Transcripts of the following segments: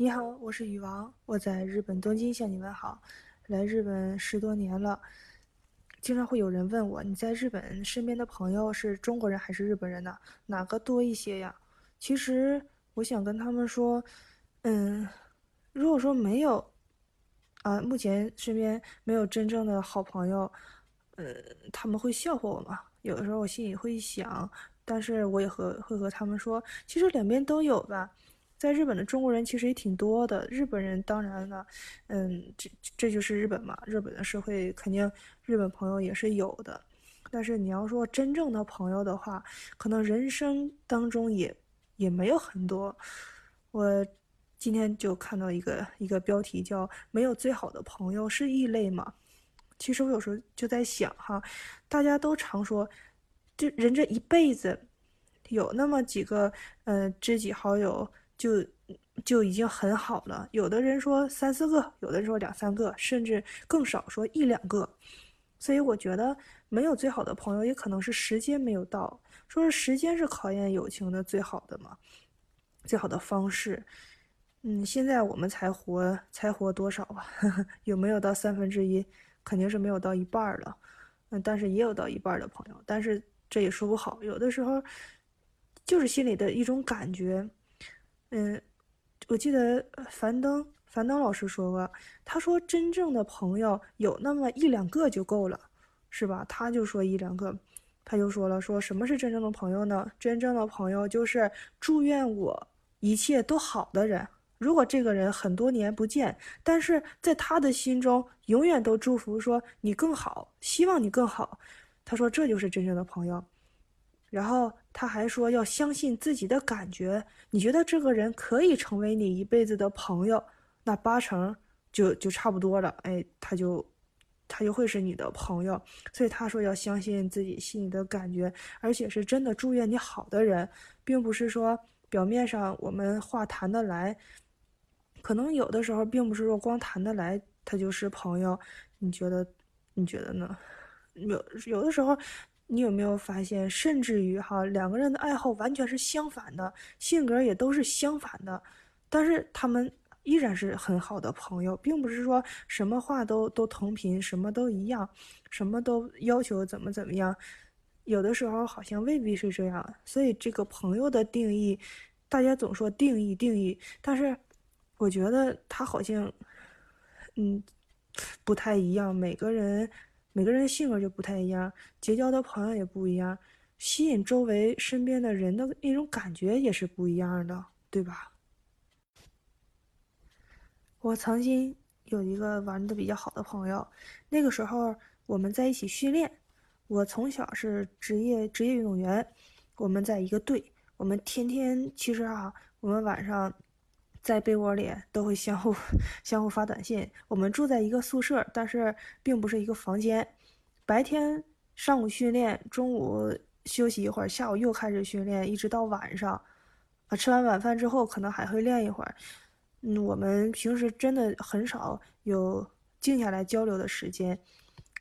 你好，我是雨王，我在日本东京向你问好。来日本十多年了，经常会有人问我，你在日本身边的朋友是中国人还是日本人呢？哪个多一些呀？其实我想跟他们说，嗯，如果说没有，啊，目前身边没有真正的好朋友，呃，他们会笑话我吗？有的时候我心里会想，但是我也和会和他们说，其实两边都有吧。在日本的中国人其实也挺多的，日本人当然了，嗯，这这就是日本嘛，日本的社会肯定日本朋友也是有的，但是你要说真正的朋友的话，可能人生当中也也没有很多。我今天就看到一个一个标题叫“没有最好的朋友是异类吗？”其实我有时候就在想哈，大家都常说，这人这一辈子有那么几个呃知己好友。就就已经很好了。有的人说三四个，有的人说两三个，甚至更少，说一两个。所以我觉得没有最好的朋友，也可能是时间没有到。说是时间是考验友情的最好的嘛，最好的方式。嗯，现在我们才活才活多少啊？有没有到三分之一？肯定是没有到一半了。嗯，但是也有到一半的朋友。但是这也说不好，有的时候就是心里的一种感觉。嗯，我记得樊登樊登老师说过，他说真正的朋友有那么一两个就够了，是吧？他就说一两个，他就说了，说什么是真正的朋友呢？真正的朋友就是祝愿我一切都好的人。如果这个人很多年不见，但是在他的心中永远都祝福说你更好，希望你更好。他说这就是真正的朋友。然后他还说要相信自己的感觉，你觉得这个人可以成为你一辈子的朋友，那八成就就差不多了。哎，他就他就会是你的朋友。所以他说要相信自己心里的感觉，而且是真的祝愿你好的人，并不是说表面上我们话谈得来，可能有的时候并不是说光谈得来他就是朋友。你觉得你觉得呢？有有的时候。你有没有发现，甚至于哈，两个人的爱好完全是相反的，性格也都是相反的，但是他们依然是很好的朋友，并不是说什么话都都同频，什么都一样，什么都要求怎么怎么样，有的时候好像未必是这样。所以这个朋友的定义，大家总说定义定义，但是我觉得他好像，嗯，不太一样，每个人。每个人性格就不太一样，结交的朋友也不一样，吸引周围身边的人的那种感觉也是不一样的，对吧？我曾经有一个玩的比较好的朋友，那个时候我们在一起训练。我从小是职业职业运动员，我们在一个队，我们天天其实啊，我们晚上。在被窝里都会相互相互发短信。我们住在一个宿舍，但是并不是一个房间。白天上午训练，中午休息一会儿，下午又开始训练，一直到晚上。啊，吃完晚饭之后可能还会练一会儿。嗯，我们平时真的很少有静下来交流的时间，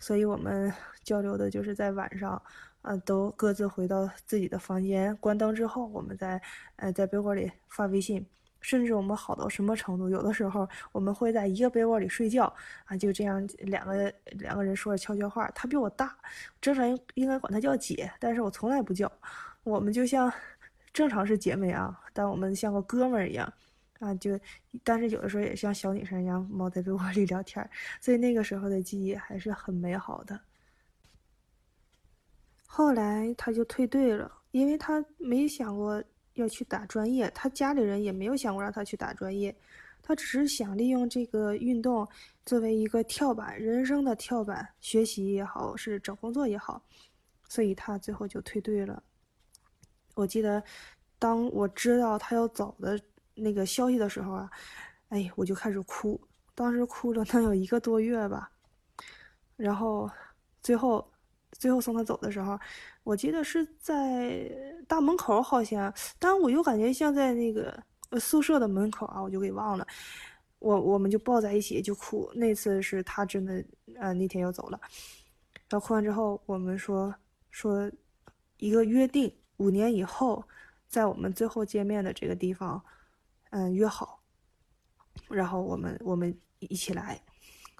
所以我们 交流的就是在晚上，啊，都各自回到自己的房间，关灯之后，我们再呃在被窝里发微信。甚至我们好到什么程度？有的时候我们会在一个被窝里睡觉啊，就这样两个两个人说着悄悄话。他比我大，正常应该管他叫姐，但是我从来不叫。我们就像正常是姐妹啊，但我们像个哥们儿一样啊，就但是有的时候也像小女生一样猫在被窝里聊天。所以那个时候的记忆还是很美好的。后来他就退队了，因为他没想过。要去打专业，他家里人也没有想过让他去打专业，他只是想利用这个运动作为一个跳板，人生的跳板，学习也好，是找工作也好，所以他最后就退队了。我记得，当我知道他要走的那个消息的时候啊，哎，我就开始哭，当时哭了能有一个多月吧，然后最后。最后送他走的时候，我记得是在大门口，好像，但我又感觉像在那个宿舍的门口啊，我就给忘了。我我们就抱在一起就哭。那次是他真的，呃，那天要走了。然后哭完之后，我们说说一个约定，五年以后，在我们最后见面的这个地方，嗯，约好。然后我们我们一起来。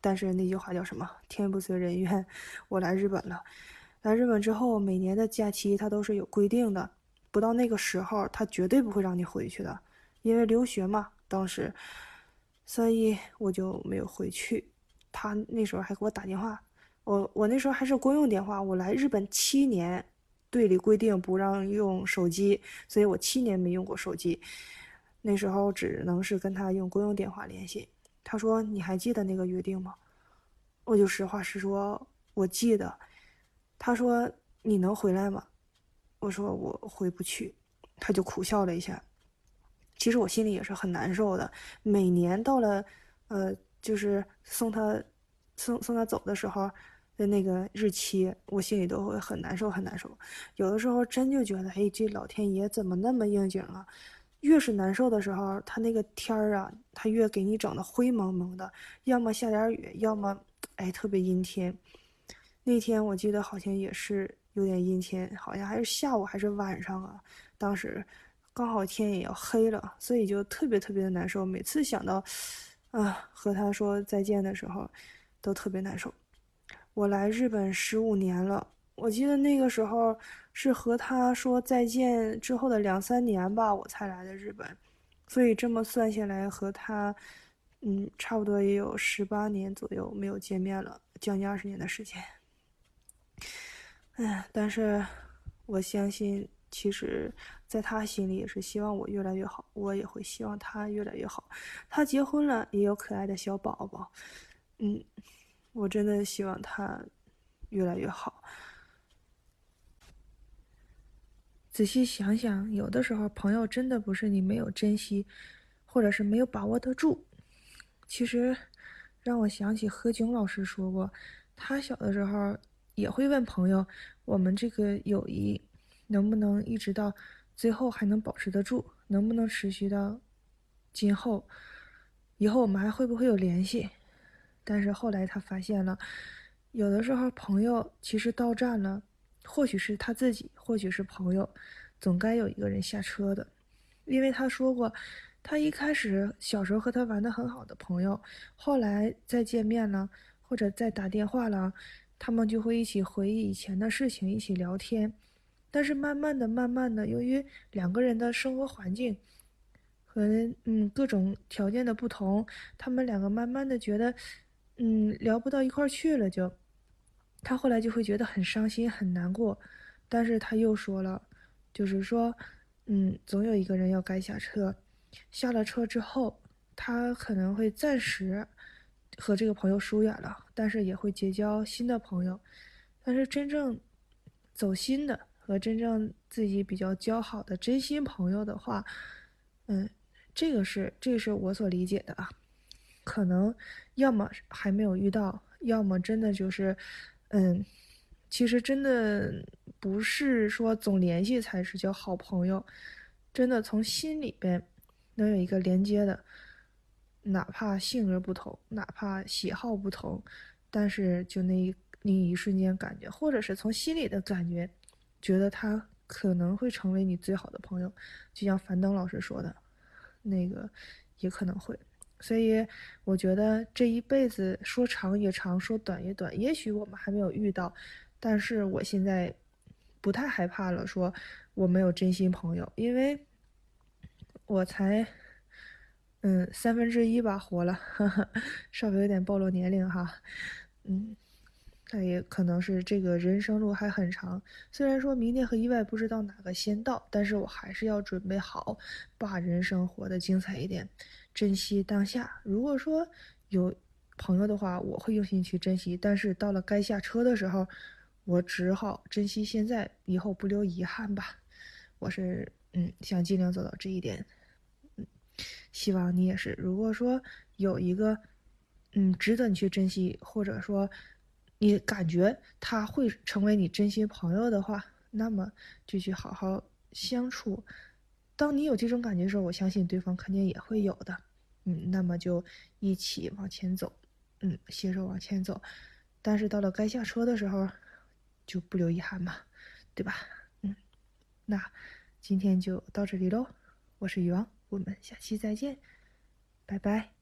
但是那句话叫什么？天不遂人愿，我来日本了。来日本之后，每年的假期他都是有规定的，不到那个时候，他绝对不会让你回去的，因为留学嘛，当时，所以我就没有回去。他那时候还给我打电话，我我那时候还是公用电话。我来日本七年，队里规定不让用手机，所以我七年没用过手机。那时候只能是跟他用公用电话联系。他说：“你还记得那个约定吗？”我就实话实说，我记得。他说：“你能回来吗？”我说：“我回不去。”他就苦笑了一下。其实我心里也是很难受的。每年到了，呃，就是送他送送他走的时候的那个日期，我心里都会很难受，很难受。有的时候真就觉得，哎，这老天爷怎么那么应景啊？越是难受的时候，他那个天儿啊，他越给你整的灰蒙蒙的，要么下点雨，要么哎特别阴天。那天我记得好像也是有点阴天，好像还是下午还是晚上啊。当时刚好天也要黑了，所以就特别特别的难受。每次想到啊和他说再见的时候，都特别难受。我来日本十五年了。我记得那个时候是和他说再见之后的两三年吧，我才来的日本，所以这么算下来，和他，嗯，差不多也有十八年左右没有见面了，将近二十年的时间。哎，但是我相信，其实在他心里也是希望我越来越好，我也会希望他越来越好。他结婚了，也有可爱的小宝宝，嗯，我真的希望他越来越好。仔细想想，有的时候朋友真的不是你没有珍惜，或者是没有把握得住。其实，让我想起何炅老师说过，他小的时候也会问朋友：“我们这个友谊能不能一直到最后还能保持得住？能不能持续到今后？以后我们还会不会有联系？”但是后来他发现了，有的时候朋友其实到站了。或许是他自己，或许是朋友，总该有一个人下车的，因为他说过，他一开始小时候和他玩的很好的朋友，后来再见面了，或者再打电话了，他们就会一起回忆以前的事情，一起聊天。但是慢慢的、慢慢的，由于两个人的生活环境和嗯各种条件的不同，他们两个慢慢的觉得，嗯聊不到一块去了就。他后来就会觉得很伤心、很难过，但是他又说了，就是说，嗯，总有一个人要该下车，下了车之后，他可能会暂时和这个朋友疏远了，但是也会结交新的朋友，但是真正走心的和真正自己比较交好的真心朋友的话，嗯，这个是这个是我所理解的啊，可能要么还没有遇到，要么真的就是。嗯，其实真的不是说总联系才是叫好朋友，真的从心里边能有一个连接的，哪怕性格不同，哪怕喜好不同，但是就那一那一瞬间感觉，或者是从心里的感觉，觉得他可能会成为你最好的朋友，就像樊登老师说的，那个也可能会。所以我觉得这一辈子说长也长，说短也短。也许我们还没有遇到，但是我现在不太害怕了。说我没有真心朋友，因为我才嗯三分之一吧活了，稍微有点暴露年龄哈。嗯，那也可能是这个人生路还很长。虽然说明天和意外不知道哪个先到，但是我还是要准备好，把人生活得精彩一点。珍惜当下。如果说有朋友的话，我会用心去珍惜。但是到了该下车的时候，我只好珍惜现在，以后不留遗憾吧。我是嗯，想尽量做到这一点。嗯，希望你也是。如果说有一个嗯值得你去珍惜，或者说你感觉他会成为你真心朋友的话，那么就去好好相处。当你有这种感觉的时候，我相信对方肯定也会有的，嗯，那么就一起往前走，嗯，携手往前走，但是到了该下车的时候，就不留遗憾嘛，对吧？嗯，那今天就到这里喽，我是余王，我们下期再见，拜拜。